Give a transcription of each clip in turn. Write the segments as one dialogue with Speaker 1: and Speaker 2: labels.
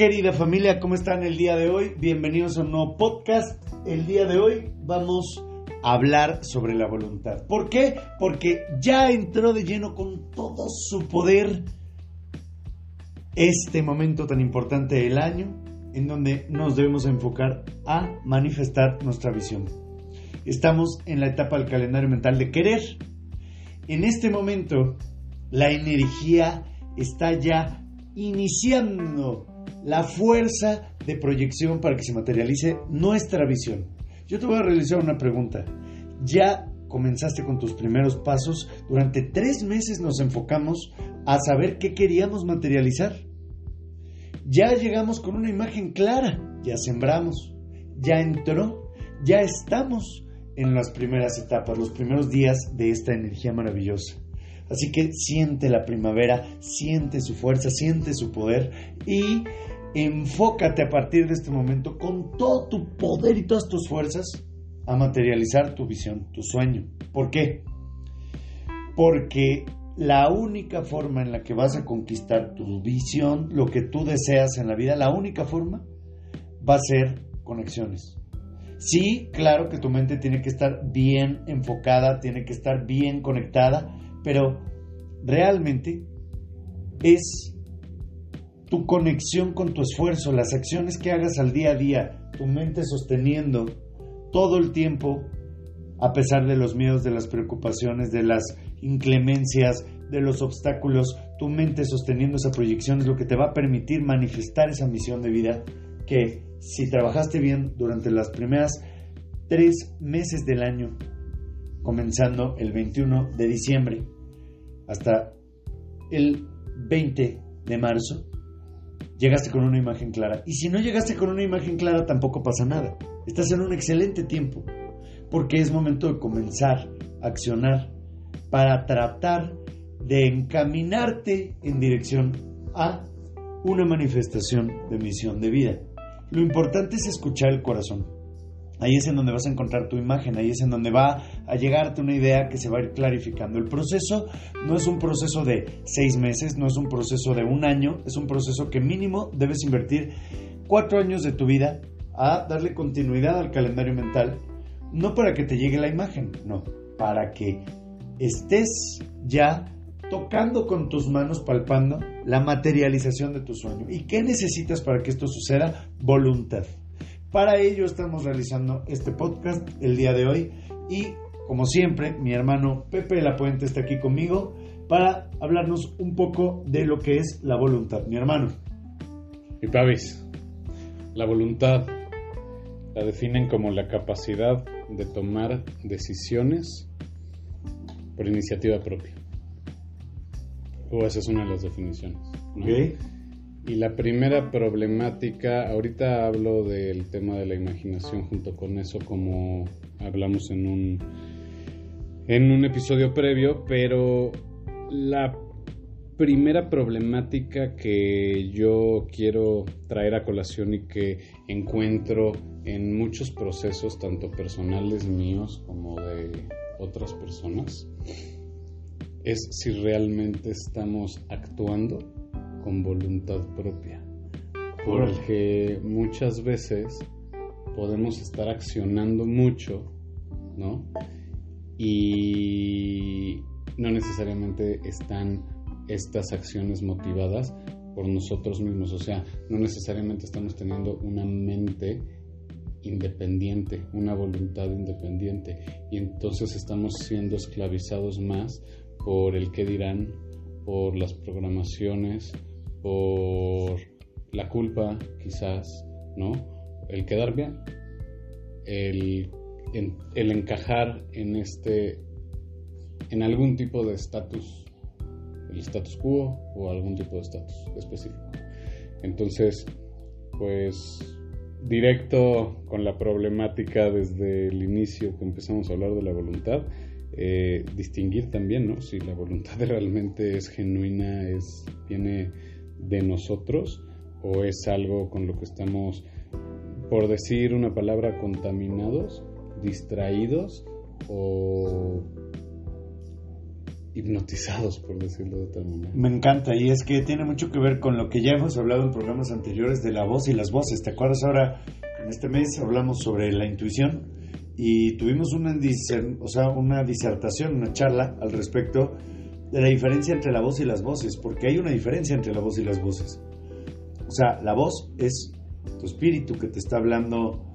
Speaker 1: Querida familia, ¿cómo están el día de hoy? Bienvenidos a un nuevo podcast. El día de hoy vamos a hablar sobre la voluntad. ¿Por qué? Porque ya entró de lleno con todo su poder este momento tan importante del año en donde nos debemos enfocar a manifestar nuestra visión. Estamos en la etapa del calendario mental de querer. En este momento, la energía está ya iniciando la fuerza de proyección para que se materialice nuestra visión. Yo te voy a realizar una pregunta. ¿Ya comenzaste con tus primeros pasos? Durante tres meses nos enfocamos a saber qué queríamos materializar. Ya llegamos con una imagen clara, ya sembramos, ya entró, ya estamos en las primeras etapas, los primeros días de esta energía maravillosa. Así que siente la primavera, siente su fuerza, siente su poder y enfócate a partir de este momento con todo tu poder y todas tus fuerzas a materializar tu visión, tu sueño. ¿Por qué? Porque la única forma en la que vas a conquistar tu visión, lo que tú deseas en la vida, la única forma va a ser conexiones. Sí, claro que tu mente tiene que estar bien enfocada, tiene que estar bien conectada, pero realmente es tu conexión con tu esfuerzo, las acciones que hagas al día a día, tu mente sosteniendo todo el tiempo, a pesar de los miedos, de las preocupaciones, de las inclemencias, de los obstáculos, tu mente sosteniendo esa proyección es lo que te va a permitir manifestar esa misión de vida que si trabajaste bien durante las primeras tres meses del año, comenzando el 21 de diciembre hasta el 20 de marzo, llegaste con una imagen clara. Y si no llegaste con una imagen clara, tampoco pasa nada. Estás en un excelente tiempo, porque es momento de comenzar a accionar para tratar de encaminarte en dirección a una manifestación de misión de vida. Lo importante es escuchar el corazón. Ahí es en donde vas a encontrar tu imagen, ahí es en donde va a llegarte una idea que se va a ir clarificando. El proceso no es un proceso de seis meses, no es un proceso de un año, es un proceso que mínimo debes invertir cuatro años de tu vida a darle continuidad al calendario mental, no para que te llegue la imagen, no, para que estés ya tocando con tus manos, palpando la materialización de tu sueño. ¿Y qué necesitas para que esto suceda? Voluntad. Para ello estamos realizando este podcast el día de hoy y como siempre mi hermano Pepe de la Puente está aquí conmigo para hablarnos un poco de lo que es la voluntad. Mi hermano.
Speaker 2: Y Pavis, la voluntad la definen como la capacidad de tomar decisiones por iniciativa propia. O esa es una de las definiciones. Y la primera problemática, ahorita hablo del tema de la imaginación junto con eso como hablamos en un en un episodio previo, pero la primera problemática que yo quiero traer a colación y que encuentro en muchos procesos, tanto personales míos como de otras personas, es si realmente estamos actuando con voluntad propia. Porque muchas veces podemos estar accionando mucho, ¿no? Y no necesariamente están estas acciones motivadas por nosotros mismos. O sea, no necesariamente estamos teniendo una mente independiente, una voluntad independiente. Y entonces estamos siendo esclavizados más por el que dirán, por las programaciones, por la culpa quizás, ¿no? El quedar bien, el, el encajar en este, en algún tipo de estatus, el status quo o algún tipo de estatus específico. Entonces, pues directo con la problemática desde el inicio que empezamos a hablar de la voluntad, eh, distinguir también, ¿no? Si la voluntad realmente es genuina, es, viene de nosotros o es algo con lo que estamos, por decir una palabra, contaminados, distraídos o hipnotizados, por decirlo de tal manera.
Speaker 1: Me encanta y es que tiene mucho que ver con lo que ya hemos hablado en programas anteriores de la voz y las voces. ¿Te acuerdas ahora? En este mes hablamos sobre la intuición y tuvimos una, o sea, una disertación, una charla al respecto de la diferencia entre la voz y las voces, porque hay una diferencia entre la voz y las voces. O sea, la voz es tu espíritu que te está hablando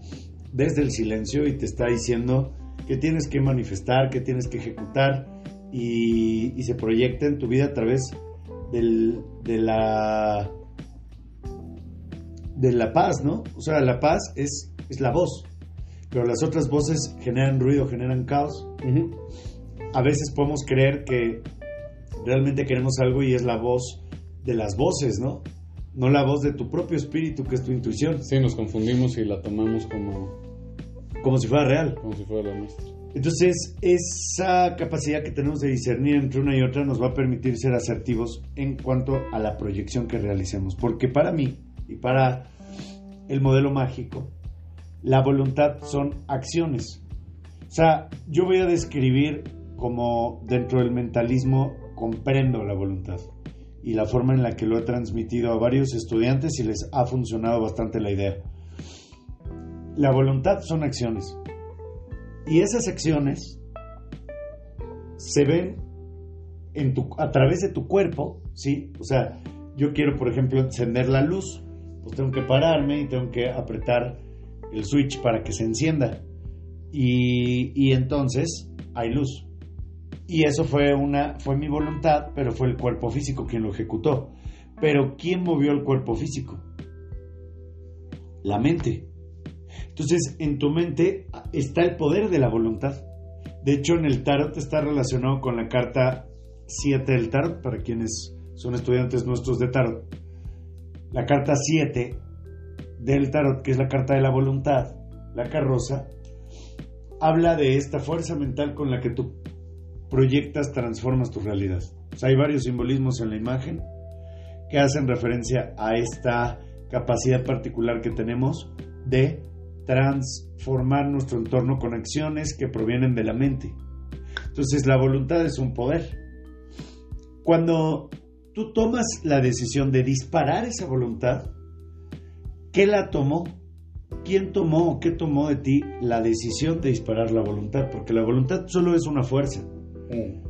Speaker 1: desde el silencio y te está diciendo que tienes que manifestar, que tienes que ejecutar y, se proyecta en tu vida a través de la de la paz, ¿no? O sea, la paz es, es la voz, pero las otras voces generan ruido, generan caos. A veces podemos creer que realmente queremos algo y es la voz de las voces, ¿no? No la voz de tu propio espíritu, que es tu intuición.
Speaker 2: Sí, nos confundimos y la tomamos como...
Speaker 1: Como si fuera real.
Speaker 2: Como si fuera la nuestra.
Speaker 1: Entonces, esa capacidad que tenemos de discernir entre una y otra nos va a permitir ser asertivos en cuanto a la proyección que realicemos. Porque para mí y para el modelo mágico, la voluntad son acciones. O sea, yo voy a describir como dentro del mentalismo comprendo la voluntad y la forma en la que lo he transmitido a varios estudiantes y les ha funcionado bastante la idea. La voluntad son acciones. Y esas acciones se ven en tu, a través de tu cuerpo, ¿sí? O sea, yo quiero, por ejemplo, encender la luz, pues tengo que pararme y tengo que apretar el switch para que se encienda. Y, y entonces hay luz. Y eso fue, una, fue mi voluntad, pero fue el cuerpo físico quien lo ejecutó. Pero ¿quién movió el cuerpo físico? La mente. Entonces, en tu mente está el poder de la voluntad. De hecho, en el tarot está relacionado con la carta 7 del tarot, para quienes son estudiantes nuestros de tarot. La carta 7 del tarot, que es la carta de la voluntad, la carroza, habla de esta fuerza mental con la que tú proyectas, transformas tu realidad. hay varios simbolismos en la imagen que hacen referencia a esta capacidad particular que tenemos de transformar nuestro entorno con acciones que provienen de la mente. Entonces la voluntad es un poder. Cuando tú tomas la decisión de disparar esa voluntad, ¿qué la tomó? ¿Quién tomó o qué tomó de ti la decisión de disparar la voluntad? Porque la voluntad solo es una fuerza. Mm.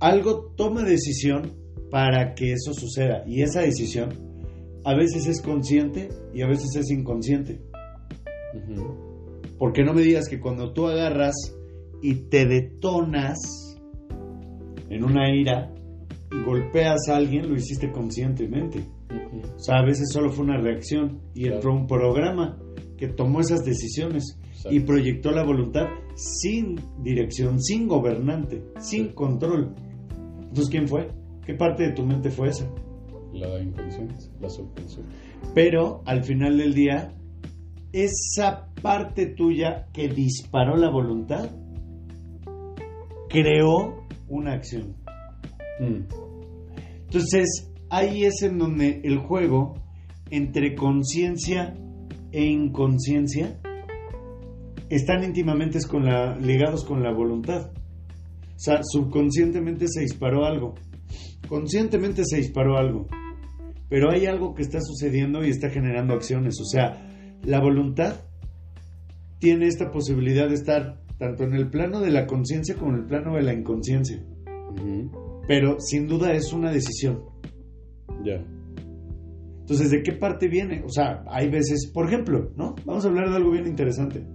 Speaker 1: Algo toma decisión para que eso suceda y esa decisión a veces es consciente y a veces es inconsciente. Porque no me digas que cuando tú agarras y te detonas en una ira y golpeas a alguien, lo hiciste conscientemente. O sea, a veces solo fue una reacción y entró un programa que tomó esas decisiones y proyectó la voluntad sin dirección, sin gobernante, sin control. Entonces, ¿quién fue? ¿Qué parte de tu mente fue esa?
Speaker 2: La inconsciente, la subconsciente.
Speaker 1: Pero al final del día, esa parte tuya que disparó la voluntad creó una acción. Mm. Entonces, ahí es en donde el juego entre conciencia e inconsciencia están íntimamente con la, ligados con la voluntad. O sea, subconscientemente se disparó algo, conscientemente se disparó algo, pero hay algo que está sucediendo y está generando acciones. O sea, la voluntad tiene esta posibilidad de estar tanto en el plano de la conciencia como en el plano de la inconsciencia. Pero sin duda es una decisión.
Speaker 2: Ya.
Speaker 1: Entonces, ¿de qué parte viene? O sea, hay veces, por ejemplo, ¿no? Vamos a hablar de algo bien interesante.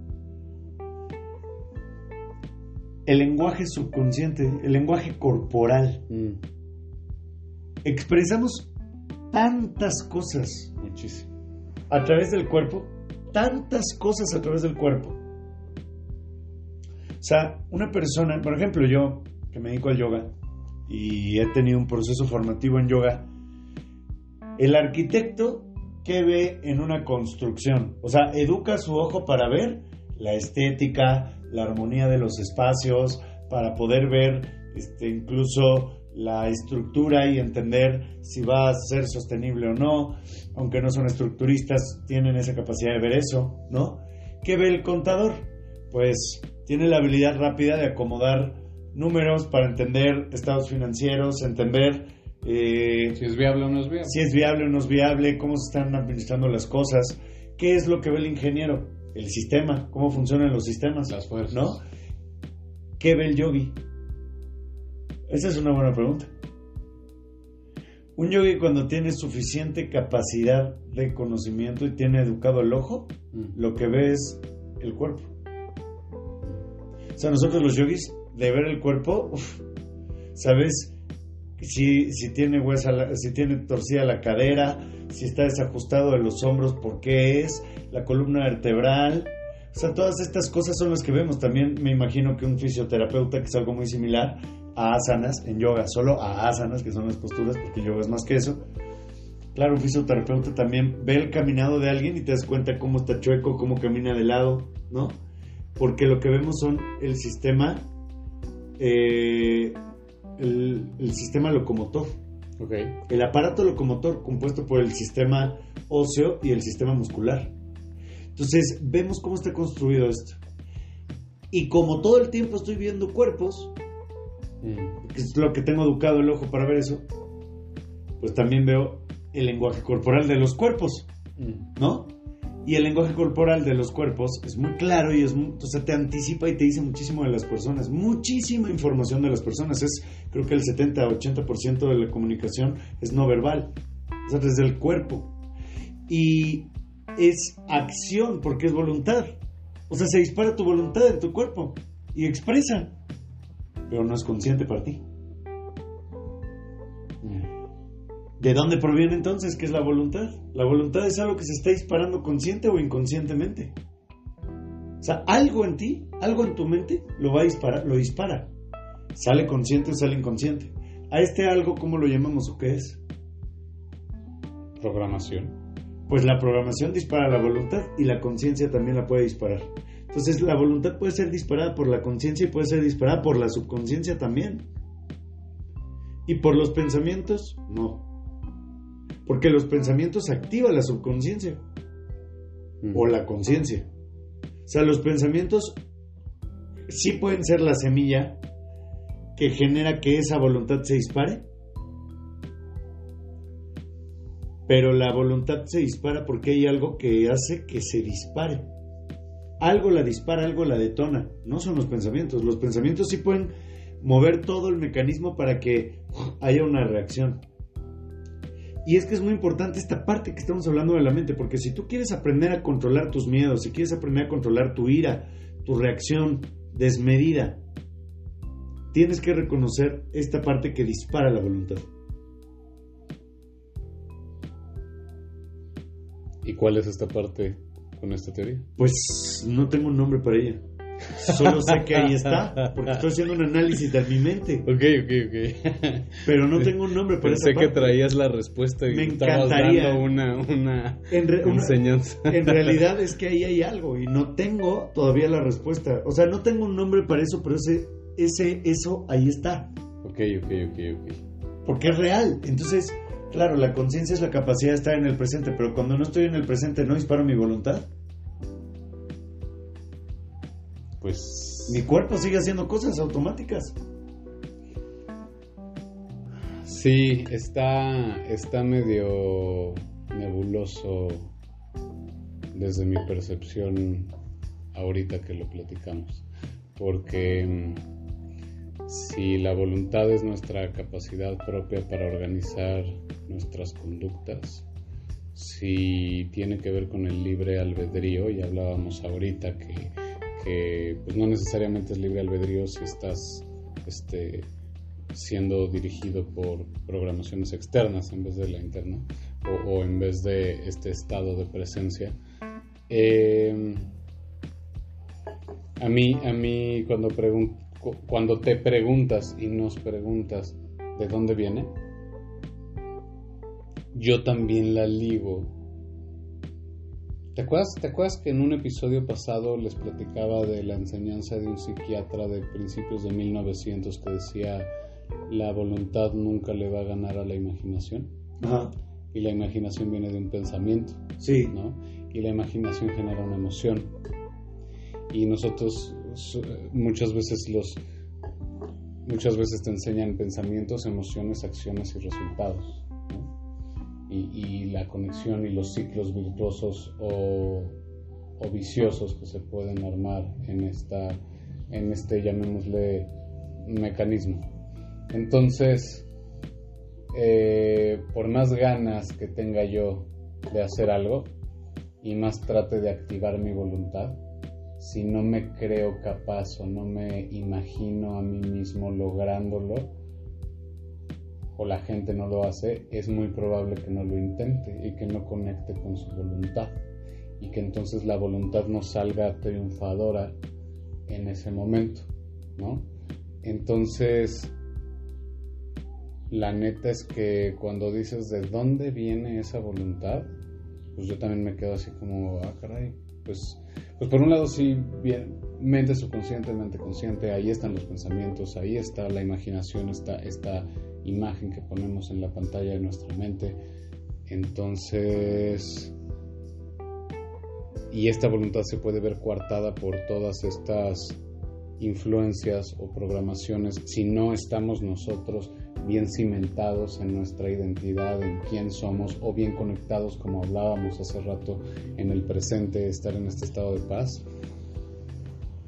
Speaker 1: El lenguaje subconsciente, el lenguaje corporal. Mm. Expresamos tantas cosas.
Speaker 2: Muchísimo.
Speaker 1: A través del cuerpo tantas cosas a través del cuerpo. O sea, una persona, por ejemplo, yo que me dedico al yoga y he tenido un proceso formativo en yoga, el arquitecto que ve en una construcción, o sea, educa su ojo para ver la estética, la armonía de los espacios, para poder ver este, incluso la estructura y entender si va a ser sostenible o no, aunque no son estructuristas, tienen esa capacidad de ver eso, ¿no? ¿Qué ve el contador? Pues tiene la habilidad rápida de acomodar números, para entender estados financieros, entender eh,
Speaker 2: si es viable o no es viable.
Speaker 1: Si es viable o no es viable, cómo se están administrando las cosas, qué es lo que ve el ingeniero, el sistema, cómo funcionan los sistemas,
Speaker 2: las fuerzas,
Speaker 1: ¿no? ¿Qué ve el yogi? Esa es una buena pregunta. Un yogi cuando tiene suficiente capacidad de conocimiento y tiene educado el ojo, mm. lo que ve es el cuerpo. O sea, nosotros los yogis, de ver el cuerpo, ¿sabes? Si, si, tiene huesa, si tiene torcida la cadera, si está desajustado de los hombros, por qué es, la columna vertebral. O sea, todas estas cosas son las que vemos. También me imagino que un fisioterapeuta, que es algo muy similar a asanas en yoga, solo a asanas, que son las posturas, porque yoga es más que eso. Claro, un fisioterapeuta también ve el caminado de alguien y te das cuenta cómo está chueco, cómo camina de lado, ¿no? Porque lo que vemos son el sistema eh, el, sistema locomotor. El aparato locomotor compuesto por el sistema óseo y el sistema muscular. Entonces, vemos cómo está construido esto. Y como todo el tiempo estoy viendo cuerpos, mm. que es lo que tengo educado el ojo para ver eso, pues también veo el lenguaje corporal de los cuerpos, mm. ¿no? Y el lenguaje corporal de los cuerpos es muy claro y es muy, o sea, te anticipa y te dice muchísimo de las personas, muchísima información de las personas. Es, creo que el 70-80% de la comunicación es no verbal, o sea, desde el cuerpo. Y es acción porque es voluntad. O sea, se dispara tu voluntad en tu cuerpo y expresa, pero no es consciente para ti. ¿De dónde proviene entonces? ¿Qué es la voluntad? La voluntad es algo que se está disparando consciente o inconscientemente. O sea, algo en ti, algo en tu mente lo va a disparar, lo dispara. Sale consciente o sale inconsciente. A este algo, ¿cómo lo llamamos o qué es?
Speaker 2: Programación.
Speaker 1: Pues la programación dispara la voluntad y la conciencia también la puede disparar. Entonces la voluntad puede ser disparada por la conciencia y puede ser disparada por la subconsciencia también. ¿Y por los pensamientos? No. Porque los pensamientos activan la subconsciencia o la conciencia. O sea, los pensamientos sí pueden ser la semilla que genera que esa voluntad se dispare. Pero la voluntad se dispara porque hay algo que hace que se dispare. Algo la dispara, algo la detona. No son los pensamientos. Los pensamientos sí pueden mover todo el mecanismo para que haya una reacción. Y es que es muy importante esta parte que estamos hablando de la mente, porque si tú quieres aprender a controlar tus miedos, si quieres aprender a controlar tu ira, tu reacción desmedida, tienes que reconocer esta parte que dispara la voluntad.
Speaker 2: ¿Y cuál es esta parte con esta teoría?
Speaker 1: Pues no tengo un nombre para ella. Solo sé que ahí está, porque estoy haciendo un análisis de mi mente.
Speaker 2: Ok, ok, ok.
Speaker 1: Pero no tengo un nombre para
Speaker 2: Pensé que traías la respuesta y
Speaker 1: Me encantaría.
Speaker 2: Dando una, una enseñanza.
Speaker 1: en realidad es que ahí hay algo y no tengo todavía la respuesta. O sea, no tengo un nombre para eso, pero ese, ese, eso ahí está.
Speaker 2: Ok, ok, ok, ok.
Speaker 1: Porque es real. Entonces, claro, la conciencia es la capacidad de estar en el presente, pero cuando no estoy en el presente no disparo mi voluntad.
Speaker 2: Pues...
Speaker 1: Mi cuerpo sigue haciendo cosas automáticas.
Speaker 2: Sí, está, está medio nebuloso desde mi percepción ahorita que lo platicamos. Porque mm, si la voluntad es nuestra capacidad propia para organizar nuestras conductas, si tiene que ver con el libre albedrío, y hablábamos ahorita que que pues no necesariamente es libre albedrío si estás este, siendo dirigido por programaciones externas en vez de la interna o, en vez de este estado de presencia. Em, a mí, a mí cuando, cuando te preguntas y nos preguntas de dónde viene, yo también la ligo ¿Te acuerdas, ¿Te acuerdas que en un episodio pasado les platicaba de la enseñanza de un psiquiatra de principios de 1900 que decía la voluntad nunca le va a ganar a la imaginación? Ajá. Y la imaginación viene de un pensamiento.
Speaker 1: Sí.
Speaker 2: ¿no? Y la imaginación genera una emoción. Y nosotros muchas veces los muchas veces te enseñan pensamientos, emociones, acciones y resultados. Y, la conexión y los ciclos virtuosos o, o, viciosos que se pueden armar en, esta, en este, llamémosle, mecanismo. Entonces, eh, por más ganas que tenga yo de hacer algo y más trate de activar mi voluntad, si no me creo capaz o no me imagino a mí mismo lográndolo, o la gente no lo hace, es muy probable que no lo intente y que no conecte con su voluntad y que entonces la voluntad no salga triunfadora en ese momento, ¿no? Entonces, la neta es que cuando dices de dónde viene esa voluntad, pues yo también me quedo así como, ah, caray, pues, pues por un lado sí, bien, mente subconsciente, mente consciente, ahí están los pensamientos, ahí está la imaginación, está esta imagen que ponemos en la pantalla de nuestra mente. Entonces, y esta voluntad se puede ver coartada por todas estas influencias o programaciones si no estamos nosotros bien cimentados en nuestra identidad, en quién somos o bien conectados como hablábamos hace rato en el presente, estar en este estado de paz?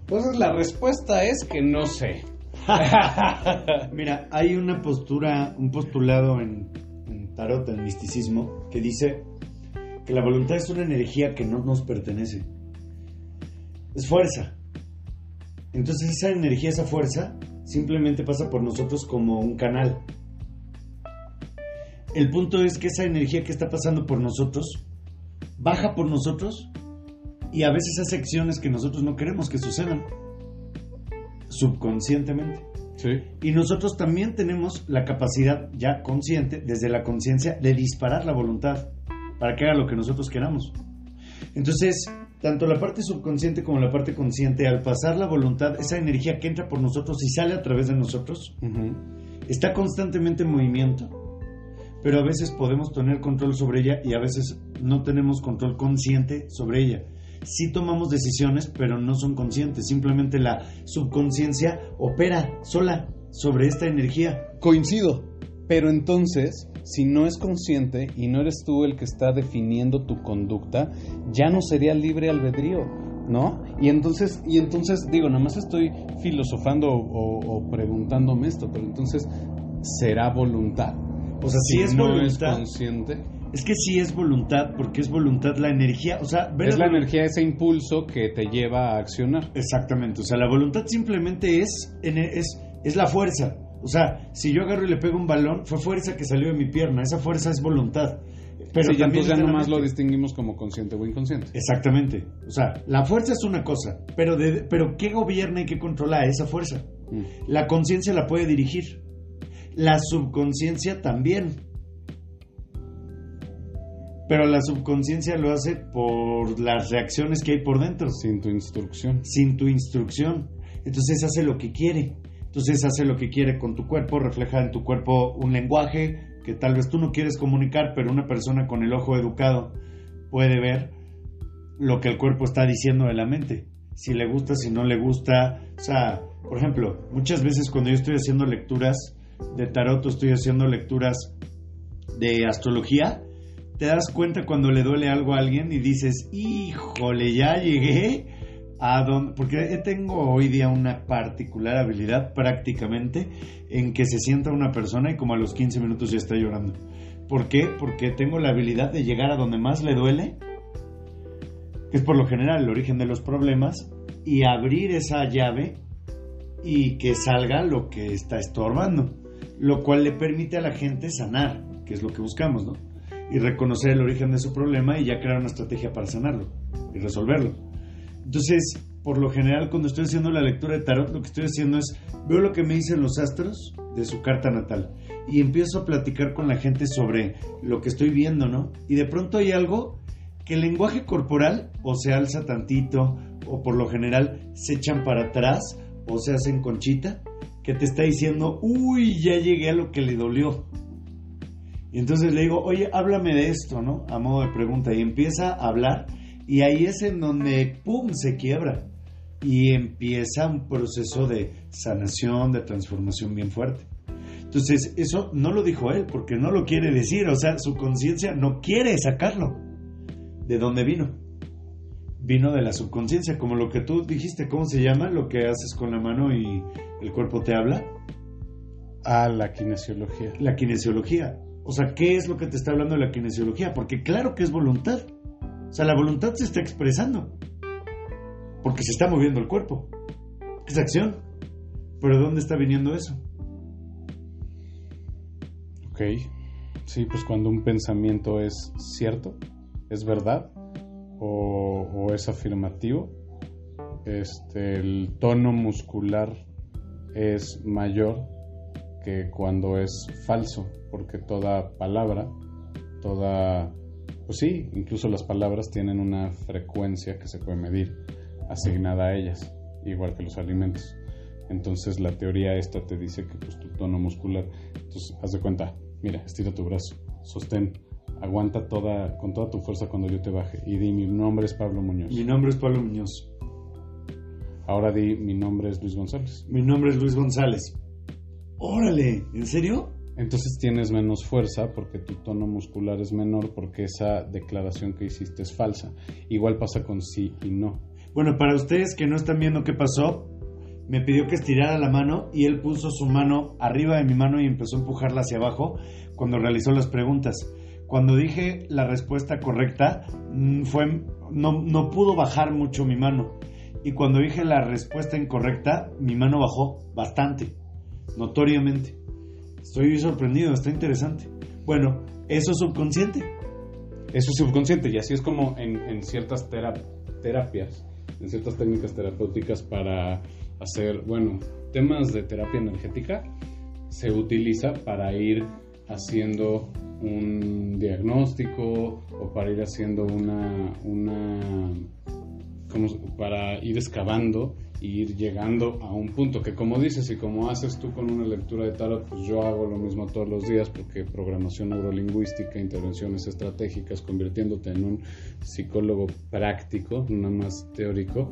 Speaker 2: Pues la respuesta es que no sé.
Speaker 1: Mira, hay una postura, un postulado en, en tarot, en misticismo, que dice que la voluntad es una energía que no nos pertenece. Es fuerza. Entonces esa energía, esa fuerza, simplemente pasa por nosotros como un canal. El punto es que esa energía que está pasando por nosotros baja por nosotros y a veces hace acciones que nosotros no queremos que sucedan subconscientemente.
Speaker 2: Sí.
Speaker 1: Y nosotros también tenemos la capacidad ya consciente, desde la conciencia, de disparar la voluntad para que haga lo que nosotros queramos. Entonces, tanto la parte subconsciente como la parte consciente, al pasar la voluntad, esa energía que entra por nosotros y sale a través de nosotros, está constantemente en movimiento, pero a veces podemos tener control sobre ella y a veces no tenemos control consciente sobre ella. Sí tomamos decisiones, pero no son conscientes, simplemente la subconsciencia opera sola sobre esta energía.
Speaker 2: Coincido, pero entonces si no es consciente y no eres tú el que está definiendo tu conducta, ya no sería libre albedrío, ¿no? Y entonces, y entonces digo, nada más estoy filosofando o, preguntándome esto, pero entonces, ¿será voluntad?
Speaker 1: O sea, si, es
Speaker 2: no
Speaker 1: voluntad.
Speaker 2: es consciente.
Speaker 1: Es que sí es voluntad, porque es voluntad la energía, o sea,
Speaker 2: es la energía, ese impulso que te lleva a accionar.
Speaker 1: Exactamente, o sea, la voluntad simplemente es, es, es la fuerza, o sea, si yo agarro y le pego un balón, fue fuerza que salió de mi pierna. Esa fuerza es voluntad.
Speaker 2: Pero sí, también ya nomás lo distinguimos como consciente o inconsciente.
Speaker 1: Exactamente. O sea, la fuerza es una cosa, pero, de, pero ¿qué gobierna y qué controla esa fuerza? Mm. La conciencia la puede dirigir. La subconsciencia también. Pero la subconsciencia lo hace por las reacciones que hay por dentro.
Speaker 2: Sin tu instrucción.
Speaker 1: Sin tu instrucción. Entonces hace lo que quiere. Entonces hace lo que quiere con tu cuerpo, refleja en tu cuerpo un lenguaje que tal vez tú no quieres comunicar, pero una persona con el ojo educado puede ver lo que el cuerpo está diciendo de la mente. Si le gusta, si no le gusta. O sea, por ejemplo, muchas veces cuando yo estoy haciendo lecturas de tarot o estoy haciendo lecturas de astrología, te das cuenta cuando le duele algo a alguien y dices, híjole, ya llegué porque tengo hoy día una particular habilidad prácticamente en que se sienta una persona y como a los 15 minutos ya está llorando. ¿Por qué? Porque tengo la habilidad de llegar a donde más le duele, que es por lo general el origen de los problemas, y abrir esa llave y que salga lo que está estorbando, lo cual le permite a la gente sanar, que es lo que buscamos, ¿no? Y reconocer el origen de su problema y ya crear una estrategia para sanarlo y resolverlo. Entonces, por lo general, cuando estoy haciendo la lectura de tarot, lo que estoy haciendo es veo lo que me dicen los astros de su carta natal y empiezo a platicar con la gente sobre lo que estoy viendo, ¿no? Y de pronto hay algo que el lenguaje corporal o se alza tantito o por lo general se echan para atrás o se hacen conchita que te está diciendo, uy, ya llegué a lo que le dolió. Y entonces le digo, oye, háblame de esto, ¿no? A modo de pregunta. Y empieza a hablar y ahí es en donde, ¡pum!, se quiebra. y empieza un proceso de sanación, de transformación bien fuerte. Entonces, eso no lo dijo él porque no lo quiere decir, o sea, su conciencia no quiere sacarlo. ¿De dónde vino? Vino de la subconsciencia, como lo que tú dijiste, ¿cómo se llama? Lo que haces con la mano y el cuerpo te habla.
Speaker 2: Ah, la kinesiología.
Speaker 1: La kinesiología. O sea, ¿qué es lo que te está hablando de la kinesiología? Porque claro que es voluntad. O sea, la voluntad se está expresando. Porque se está moviendo el cuerpo. Es acción. Pero ¿de dónde está viniendo eso?
Speaker 2: Ok. Sí, pues cuando un pensamiento es cierto, es verdad o, o es afirmativo, este, el tono muscular es mayor que cuando es falso, porque toda palabra, toda pues sí, incluso las palabras tienen una frecuencia que se puede medir asignada a ellas, igual que los alimentos. Entonces la teoría esta te dice que pues, tu tono muscular, entonces haz de cuenta, mira, estira tu brazo, sostén, aguanta toda, con toda tu fuerza cuando yo te baje y di mi nombre es Pablo Muñoz.
Speaker 1: Mi nombre es Pablo Muñoz.
Speaker 2: Ahora di mi nombre es Luis González.
Speaker 1: Mi nombre es Luis González. Órale, ¿en serio?
Speaker 2: Entonces tienes menos fuerza porque tu tono muscular es menor porque esa declaración que hiciste es falsa. Igual pasa con sí y no.
Speaker 1: Bueno, para ustedes que no están viendo qué pasó, me pidió que estirara la mano y él puso su mano arriba de mi mano y empezó a empujarla hacia abajo cuando realizó las preguntas. Cuando dije la respuesta correcta, mm, fue, no, no pudo bajar mucho mi mano. Y cuando dije la respuesta incorrecta, mi mano bajó bastante, notoriamente. Estoy sorprendido, está interesante. Bueno, eso es subconsciente.
Speaker 2: Eso es subconsciente y así es como en, ciertas terapias, en ciertas técnicas terapéuticas para hacer, bueno, temas de terapia energética, se utiliza para ir haciendo un diagnóstico o para ir haciendo una, una como para ir excavando ir llegando a un punto que como dices y como haces tú con una lectura de tarot, pues yo hago lo mismo todos los días porque programación neurolingüística, intervenciones estratégicas, convirtiéndote en un psicólogo práctico, no más teórico,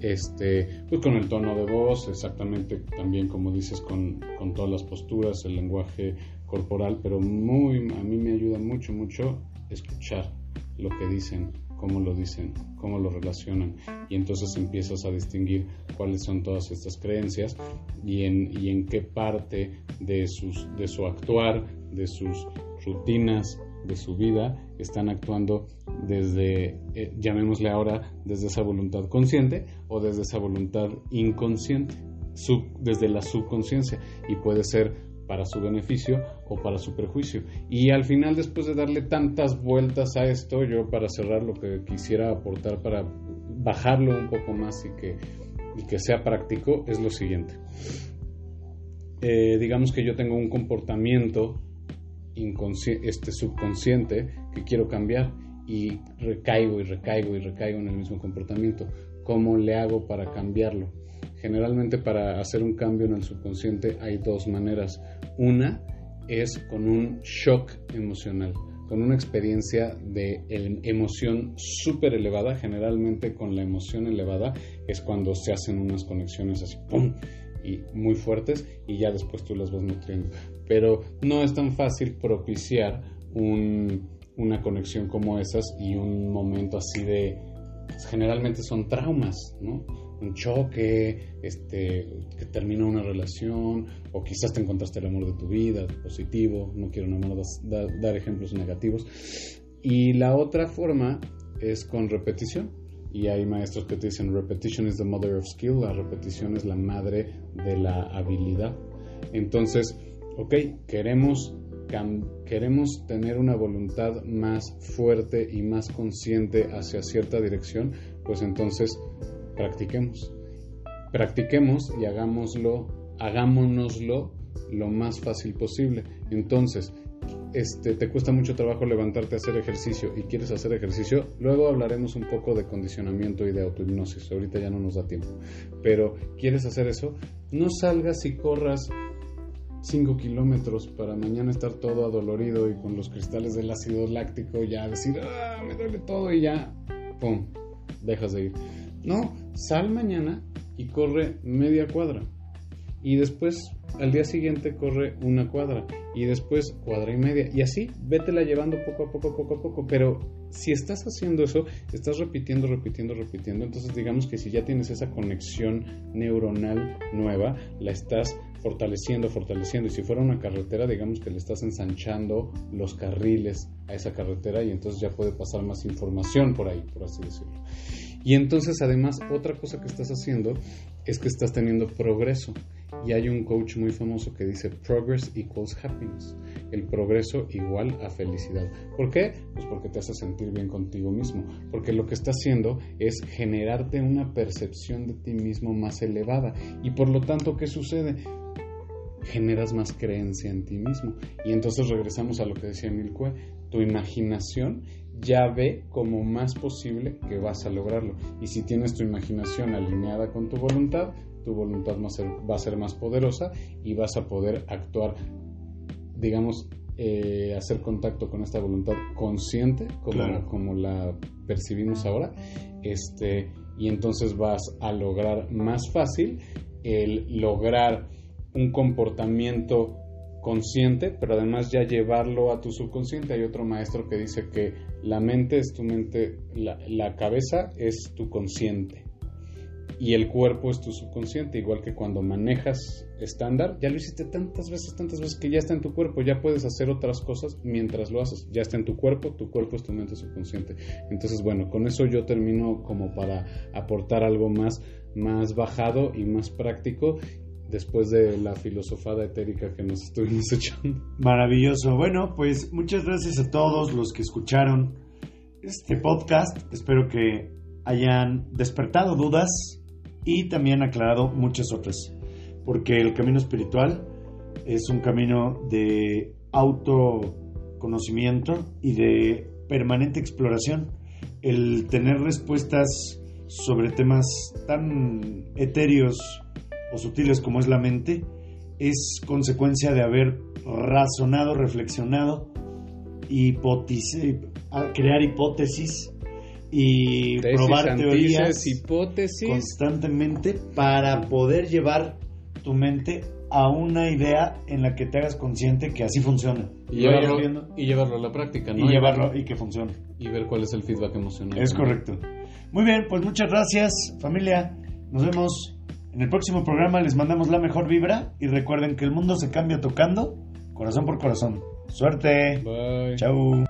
Speaker 2: este, pues con el tono de voz, exactamente también como dices, con, con todas las posturas, el lenguaje corporal, pero muy, a mí me ayuda mucho, mucho escuchar lo que dicen, cómo lo dicen, cómo lo relacionan y entonces empiezas a distinguir cuáles son todas estas creencias y en, y en qué parte de, sus, de su actuar, de sus rutinas, de su vida, están actuando desde, eh, llamémosle ahora, desde esa voluntad consciente o desde esa voluntad inconsciente, desde la subconsciencia. Y puede ser para su beneficio o para su perjuicio. Y al final, después de darle tantas vueltas a esto, yo para cerrar lo que quisiera aportar para bajarlo un poco más y que, y que sea práctico es lo siguiente. Eh, digamos que yo tengo un comportamiento este, subconsciente que quiero cambiar y recaigo y recaigo y recaigo en el mismo comportamiento. ¿Cómo le hago para cambiarlo? Generalmente para hacer un cambio en el subconsciente hay dos maneras. Una es con un shock emocional, con una experiencia de emoción súper elevada. Generalmente con la emoción elevada es cuando se hacen unas conexiones así, ¡pum! y muy fuertes y ya después tú las vas nutriendo. Pero no es tan fácil propiciar una conexión como esas y un momento así de... Generalmente son traumas, ¿no? Un choque, este, que termina una relación, o quizás te encontraste el amor de tu vida, positivo, no quiero más dar ejemplos negativos. Y la otra forma es con repetición. Y hay maestros que te dicen, repetition is the mother of skill, la repetición es la madre de la habilidad. Entonces, ok, queremos, queremos tener una voluntad más fuerte y más consciente hacia cierta dirección, pues entonces practiquemos. Practiquemos y hagámoslo, hagámonoslo lo más fácil posible. Entonces, este, te cuesta mucho trabajo levantarte a hacer ejercicio y quieres hacer ejercicio, luego hablaremos un poco de condicionamiento y de autohipnosis. Ahorita ya no nos da tiempo. Pero, ¿quieres hacer eso? No salgas y corras 5 kilómetros para mañana estar todo adolorido y con los cristales del ácido láctico ya decir, ah, me duele todo y ya, ¡pum! Dejas de ir No, sal mañana y corre media cuadra. Y después, al día siguiente, corre una cuadra. Y después, cuadra y media. Y así, vétela llevando poco a poco, poco a poco. Pero si estás haciendo eso, estás repitiendo, repitiendo, repitiendo. Entonces, digamos que si ya tienes esa conexión neuronal nueva, la estás fortaleciendo, fortaleciendo. Y si fuera una carretera, digamos que le estás ensanchando los carriles a esa carretera y entonces ya puede pasar más información por ahí, por así decirlo. Y entonces además otra cosa que estás haciendo es que estás teniendo progreso. Y hay un coach muy famoso que dice progress equals happiness. El progreso igual a felicidad. ¿Por qué? Pues porque te hace sentir bien contigo mismo. Porque lo que está haciendo es generarte una percepción de ti mismo más elevada. Y por lo tanto, ¿qué sucede? generas más creencia en ti mismo. Y entonces regresamos a lo que decía Milcue, tu imaginación ya ve como más posible que vas a lograrlo. Y si tienes tu imaginación alineada con tu voluntad, tu voluntad va a ser, va a ser más poderosa y vas a poder actuar, digamos, eh, hacer contacto con esta voluntad consciente, como, como la percibimos ahora, este, y entonces vas a lograr más fácil el lograr un comportamiento consciente, pero además ya llevarlo a tu subconsciente. Hay otro maestro que dice que la mente es tu mente, la, cabeza es tu consciente y el cuerpo es tu subconsciente, igual que cuando manejas estándar, ya lo hiciste tantas veces, tantas veces que ya está en tu cuerpo, ya puedes hacer otras cosas mientras lo haces, ya está en tu cuerpo, tu cuerpo es tu mente subconsciente. Entonces, bueno, con eso yo termino como para aportar algo más más bajado y más práctico después de la filosofada etérica que nos estuvimos echando.
Speaker 1: Maravilloso. Bueno, pues muchas gracias a todos los que escucharon este podcast. Espero que hayan despertado dudas y también aclarado muchas otras. Porque el camino espiritual es un camino de autoconocimiento y de permanente exploración. El tener respuestas sobre temas tan etéreos o sutiles como es la mente, es consecuencia de haber razonado, reflexionado, crear hipótesis y probar teorías
Speaker 2: hipótesis.
Speaker 1: constantemente para poder llevar tu mente a una idea en la que te hagas consciente que así funciona.
Speaker 2: Y, llevarlo, y llevarlo, a la práctica, ¿no?
Speaker 1: Y llevarlo y que funcione.
Speaker 2: Y ver cuál es el feedback emocional.
Speaker 1: Es correcto. Muy bien, pues muchas gracias, familia. Nos vemos en el próximo programa les mandamos la mejor vibra y recuerden que el mundo se cambia tocando corazón por corazón. Suerte.
Speaker 2: Bye.
Speaker 1: Chau.